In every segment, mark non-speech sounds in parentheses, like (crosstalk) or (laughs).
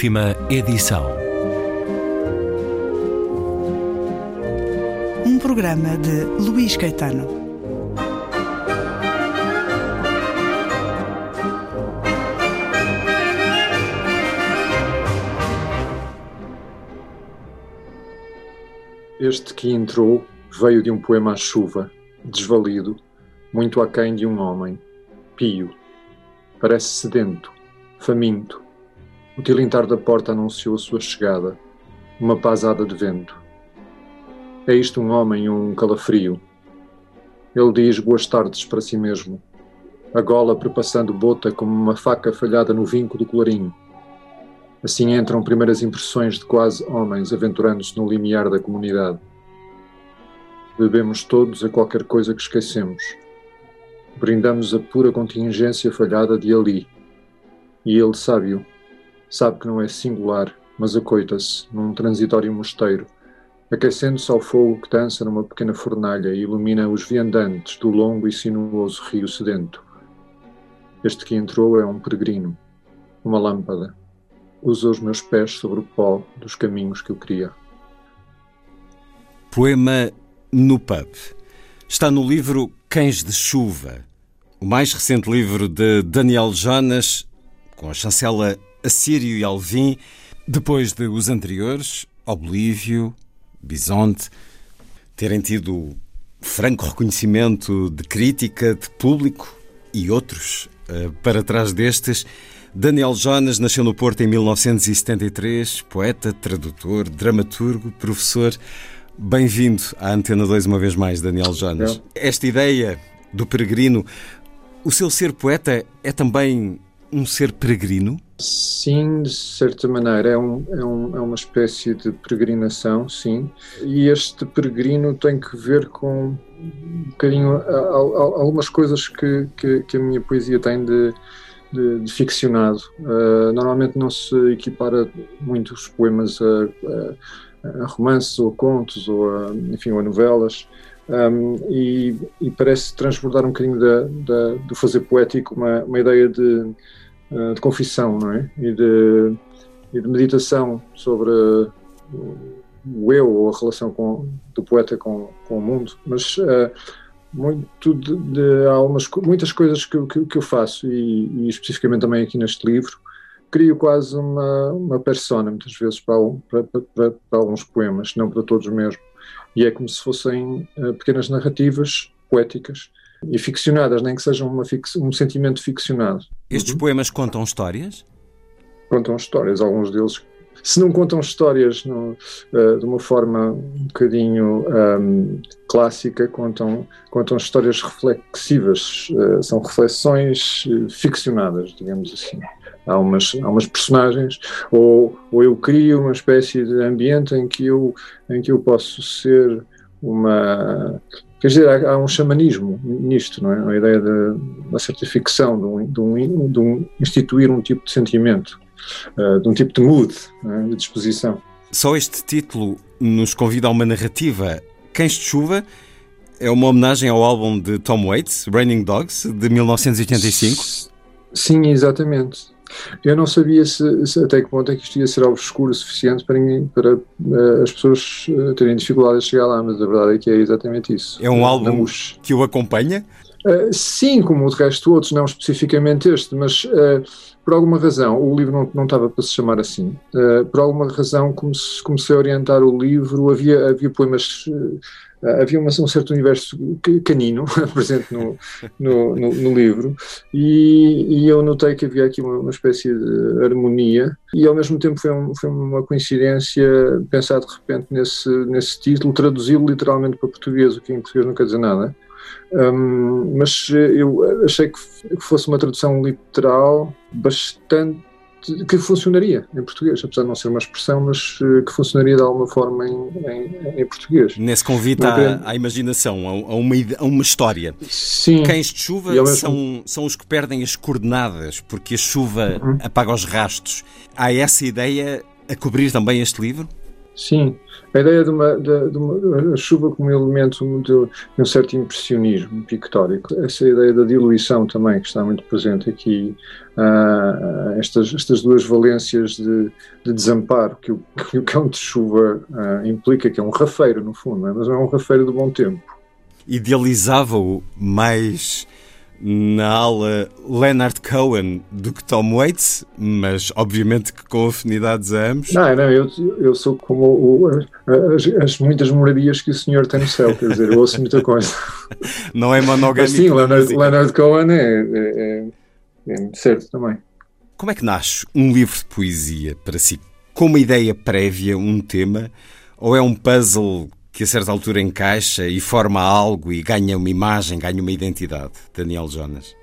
Última edição. Um programa de Luís Caetano. Este que entrou veio de um poema à chuva, desvalido, muito aquém de um homem, pio. Parece sedento, faminto. O tilintar da porta anunciou a sua chegada, uma pasada de vento. É isto um homem um calafrio? Ele diz boas tardes para si mesmo, a gola prepassando bota como uma faca falhada no vinco do colarinho. Assim entram primeiras impressões de quase homens aventurando-se no limiar da comunidade. Bebemos todos a qualquer coisa que esquecemos. Brindamos a pura contingência falhada de ali. E ele sabe-o. Sabe que não é singular, mas acoita-se num transitório mosteiro, aquecendo-se ao fogo que dança numa pequena fornalha e ilumina os viandantes do longo e sinuoso rio sedento. Este que entrou é um peregrino, uma lâmpada. Usa os meus pés sobre o pó dos caminhos que eu queria. Poema no pub. Está no livro Cães de Chuva, o mais recente livro de Daniel Jonas, com a chancela Assírio e Alvim, depois de os anteriores, Oblívio, Bisonte, terem tido franco reconhecimento de crítica, de público e outros uh, para trás destes. Daniel Jonas nasceu no Porto em 1973, poeta, tradutor, dramaturgo, professor. Bem-vindo à Antena 2 uma vez mais, Daniel Jonas. Esta ideia do peregrino, o seu ser poeta é também um ser peregrino? Sim, de certa maneira. É, um, é, um, é uma espécie de peregrinação, sim. E este peregrino tem que ver com um bocadinho algumas coisas que, que, que a minha poesia tem de, de, de ficcionado. Uh, normalmente não se equipara muito os poemas a, a, romances ou contos ou enfim, ou a novelas. Um, e, e, parece transbordar um bocadinho da, da, do fazer poético uma, uma ideia de, uh, de confissão não é? e, de, e de meditação sobre o eu ou a relação com, do poeta com, com o mundo. Mas uh, muito de, de, há umas, muitas coisas que, que, que eu faço e, e, especificamente também aqui neste livro crio quase uma, uma persona muitas vezes para, para, para, para alguns poemas, não para todos mesmo e é como se fossem pequenas narrativas poéticas e ficcionadas, nem que sejam um sentimento ficcionado. Estes uhum. poemas contam histórias? Contam histórias, alguns deles. Se não contam histórias no, uh, de uma forma um bocadinho um, ehm, clássica, contam, contam histórias reflexivas, uh, são reflexões ficcionadas, digamos assim há umas, há umas personagens, ou, ou eu crio uma espécie de ambiente em que eu, em que eu posso ser uma. Quer dizer, há, há um xamanismo nisto, não é? A ideia de uma certa ficção, de um, de um, de um instituir um tipo de sentimento, uh, de um tipo de mood, é? de disposição. Só este título nos convida a uma narrativa. Cães de Chuva é uma homenagem ao álbum de Tom Waits, Raining Dogs, de 1985? Sim, exatamente. Eu não sabia se, se, até que ponto é que isto ia ser obscuro o suficiente para, para uh, as pessoas uh, terem dificuldade em chegar lá, mas a verdade é que é exatamente isso. É um álbum que o acompanha? Uh, sim, como o de resto outros, não especificamente este, mas por alguma razão, o livro não, não estava para se chamar assim. por alguma razão comecei, comecei a orientar o livro, havia, havia poemas havia uma, um certo universo canino (laughs) presente no, no, no, no livro e, e, eu notei que havia aqui uma, uma, espécie de harmonia e ao mesmo tempo foi, um, foi uma coincidência pensar de repente nesse, nesse título, traduzi-lo literalmente para português, o que em português não quer dizer nada. Um, mas eu achei que fosse uma tradução literal bastante que funcionaria em português, apesar de não ser uma expressão, mas eh, que funcionaria de alguma forma em, em, em português. Nesse convite à, à, imaginação, a, uma, a uma história. Sim. Cães de chuva mesmo... são, são os que perdem as coordenadas, porque a chuva uhum. apaga os rastros. Há essa ideia a cobrir também este livro? Sim, a ideia de uma, de, de uma chuva como elemento de, de, um certo impressionismo pictórico, essa ideia da diluição também, que está muito presente aqui, uh, estas, estas duas valências de, de desamparo que o, que o cão de chuva uh, implica, que é um rafeiro, no fundo, é? mas não é um rafeiro de bom tempo. Idealizava-o mais na ala Leonard Cohen do que Tom Waits, mas obviamente que com afinidades a ambos. Não, não, eu, eu sou como o, as, as, muitas moradias que o senhor tem no céu, quer dizer, eu ouço muita coisa. (laughs) Não é monogâmico. sim, Leonard, Leonard, Cohen é, é, é, é certo também. Como é que nasce um livro de poesia para si? Com uma ideia prévia, um tema, ou é um puzzle que a certa altura encaixa e forma algo e ganha uma imagem, ganha uma identidade, Daniel Jonas?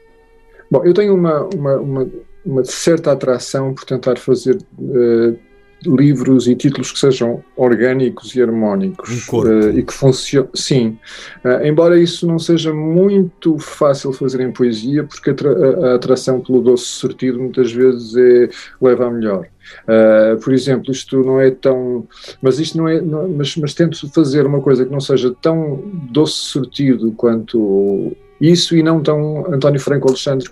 Bom, eu tenho uma, uma, uma, uma certa atração por tentar fazer uh, livros e títulos que sejam orgânicos e harmónicos um. Uh, e que funcionem. Sim, uh, embora isso não seja muito fácil fazer em poesia, porque a, a atração pelo doce sortido muitas vezes é, leva a melhor. Uh, por exemplo, isto não é tão. Mas isto não é. Não, mas, mas tento fazer uma coisa que não seja tão doce sortido quanto isso e não tão António Franco Alexandre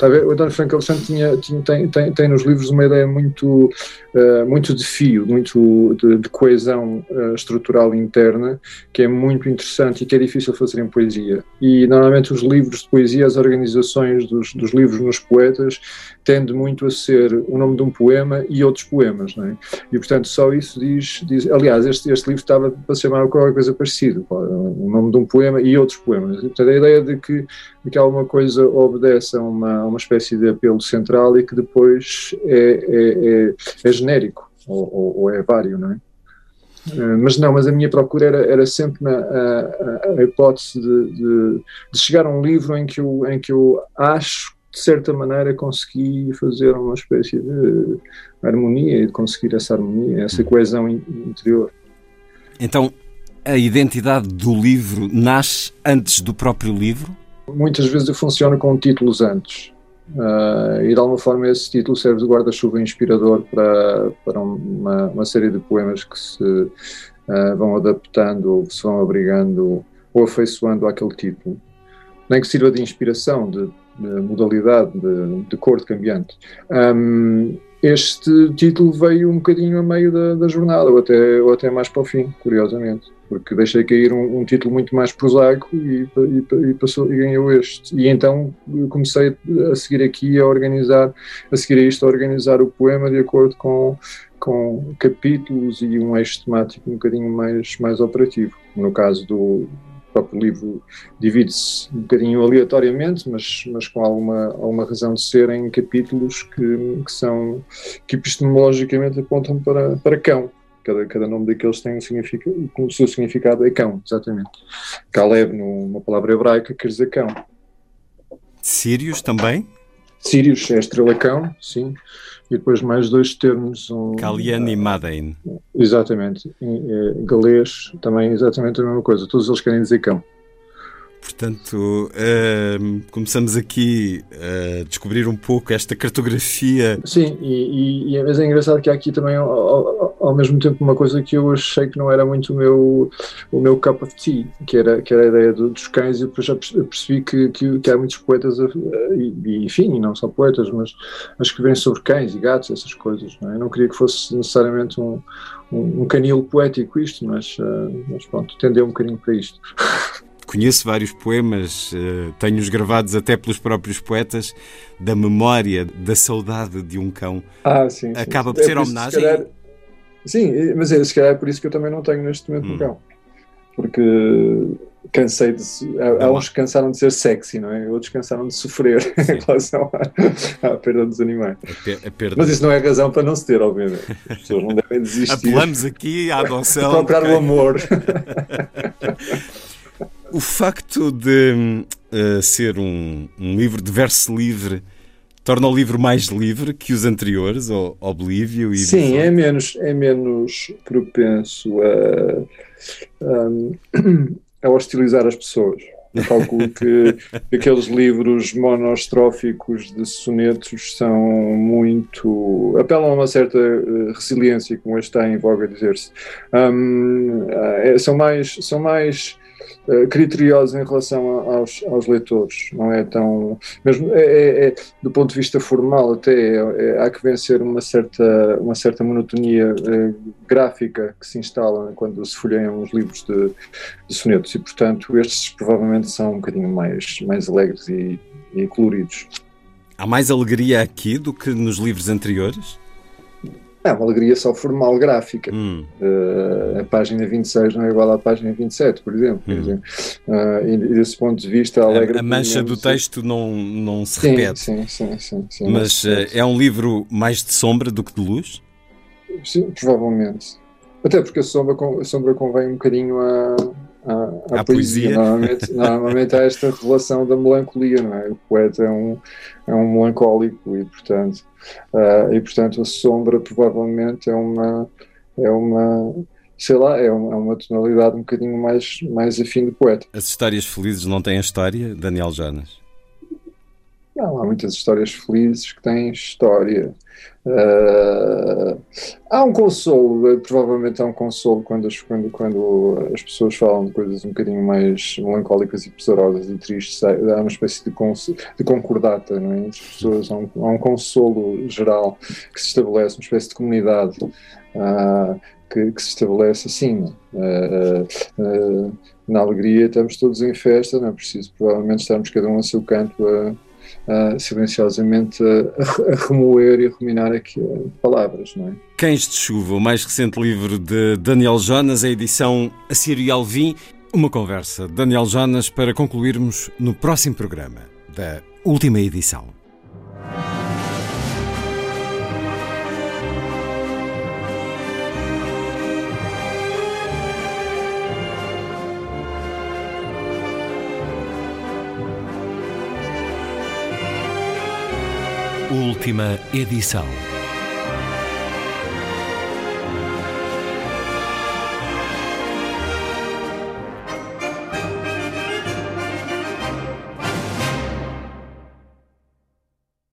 a ver? o António Franco Alexandre tinha, tinha tem, tem, tem, nos livros uma ideia muito uh, muito de fio muito de, de coesão uh, estrutural interna que é muito interessante e que é difícil fazer em poesia e normalmente os livros de poesia as organizações dos, dos livros nos poetas tende muito a ser o nome de um poema e outros poemas, não é? E portanto só isso diz, diz aliás, este, este livro estava para chamar qualquer coisa parecida, o nome de um poema e outros poemas. Portanto a ideia de que, de que alguma coisa obedece a uma, uma espécie de apelo central e que depois é, é, é, é genérico ou, ou, ou é vário, não é? Uh, mas não, mas a minha procura era, era sempre na, a, a, hipótese de, de, de, chegar a um livro em que eu, em que eu acho de certa maneira consegui fazer uma espécie de harmonia e de conseguir essa harmonia, essa coesão interior. Então, a identidade do livro nasce antes do próprio livro? Muitas vezes funciona com títulos antes. Uh, e de alguma forma esse título serve de guarda-chuva inspirador para, para uma, uma, série de poemas que se uh, vão adaptando se vão abrigando ou afeiçoando àquele título. Nem que sirva de inspiração, de de modalidade de, de cor de cambiante. Um, este título veio um bocadinho a meio da, da, jornada, ou até, ou até mais para o fim, curiosamente, porque deixei cair um, um título muito mais prosaico e, e, e, passou, e ganhou este. E então comecei a seguir aqui a organizar, a seguir a isto, a organizar o poema de acordo com, com capítulos e um eixo temático um bocadinho mais, mais operativo. No caso do, próprio livro divide-se um bocadinho aleatoriamente, mas, mas com alguma, alguma razão de ser em capítulos que, que são que epistemologicamente apontam para, para cão. Cada, cada nome daqueles tem um significado, o seu significado é cão, exatamente. Caleb, numa palavra hebraica, quer dizer cão. Sírios também? Sírios é estrela cão, sim e depois mais dois termos. Um, Calian e Madein. Exatamente. Em, é, galês também exatamente a mesma coisa. Todos eles querem dizer cão. Portanto, uh, começamos aqui a descobrir um pouco esta cartografia. Sim, e, e, mas é engraçado que há aqui também, ao, ao, ao, mesmo tempo, uma coisa que eu achei que não era muito o meu, o meu cup of tea, que era, que era a ideia dos cães, e depois já percebi que, que, que há muitos poetas, e, enfim, não só poetas, mas acho que vêm sobre cães e gatos, essas coisas. Não é? Eu não queria que fosse necessariamente um, um, um canil poético isto, mas, uh, mas pronto, tendeu um bocadinho para isto. (laughs) Conheço vários poemas, eh, tenho-os gravados até pelos próprios poetas, da memória, da saudade de um cão. Ah, sim. Acaba sim. por é ser homenagem. Calhar, sim, mas é, se calhar é por isso que eu também não tenho neste momento hum. um cão. Porque cansei de. Há, uns que cansaram de ser sexy, não é? Outros cansaram de sofrer (laughs) sim. em relação à, à, perda dos animais. A, perda... Mas isso não é razão para não se ter, obviamente. As pessoas não devem desistir. Apelamos aqui à adoção. Procurar o amor. (laughs) O facto de uh, ser um, um, livro de verso livre torna o livro mais livre que os anteriores, o Oblívio e Sim, é menos, é menos propenso a, a, a hostilizar as pessoas. Eu calculo que (laughs) aqueles livros monostróficos de sonetos são muito. apelam a uma certa eh, resiliência, como está em voga dizer-se. Um, é, são mais. São mais uh, criteriosos em relação aos, aos, leitores, não é tão. Mesmo é, é, é do ponto de vista formal, até é, é, há que vencer uma certa, uma certa monotonia uh, gráfica que se instala quando se folheiam os livros de, de, sonetos, e portanto estes provavelmente são um bocadinho mais, mais alegres e, e coloridos. Há mais alegria aqui do que nos livros anteriores? É uma alegria só formal gráfica. Hum. Uh, a página 26 não é igual à página 27, por exemplo. Hum. Uh, e desse ponto de vista, alegra A, a mancha do texto não, não se sim, repete. Sim, sim, sim. sim Mas uh, é um livro mais de sombra do que de luz? Sim, provavelmente. Até porque a sombra, a sombra convém um bocadinho a, a, a poesia. poesia. Normalmente, (laughs) normalmente há esta relação da melancolia, não é? O poeta é um, é um melancólico e, portanto, uh, e, portanto, a sombra provavelmente é uma. É uma sei lá, é uma, é uma tonalidade um bocadinho mais, mais afim do poeta. As histórias felizes não têm história, Daniel Jonas? Não, há muitas histórias felizes que têm história. Uh, há um consolo, provavelmente há um consolo quando as, quando, quando as pessoas falam de coisas um bocadinho mais melancólicas e pesarosas e tristes. Há uma espécie de, cons, de concordata não é? entre as pessoas. Há um, há um, consolo geral que se estabelece, uma espécie de comunidade uh, que, que, se estabelece assim. Uh, na alegria estamos todos em festa, não é preciso provavelmente estarmos cada um a seu canto a uh, silenciosamente a, a, remoer e a ruminar aqui palavras, não é? Cães de Chuva, o mais recente livro de Daniel Jonas, a edição Assírio Alvim. Uma conversa, Daniel Jonas, para concluirmos no próximo programa da última edição. Última edição.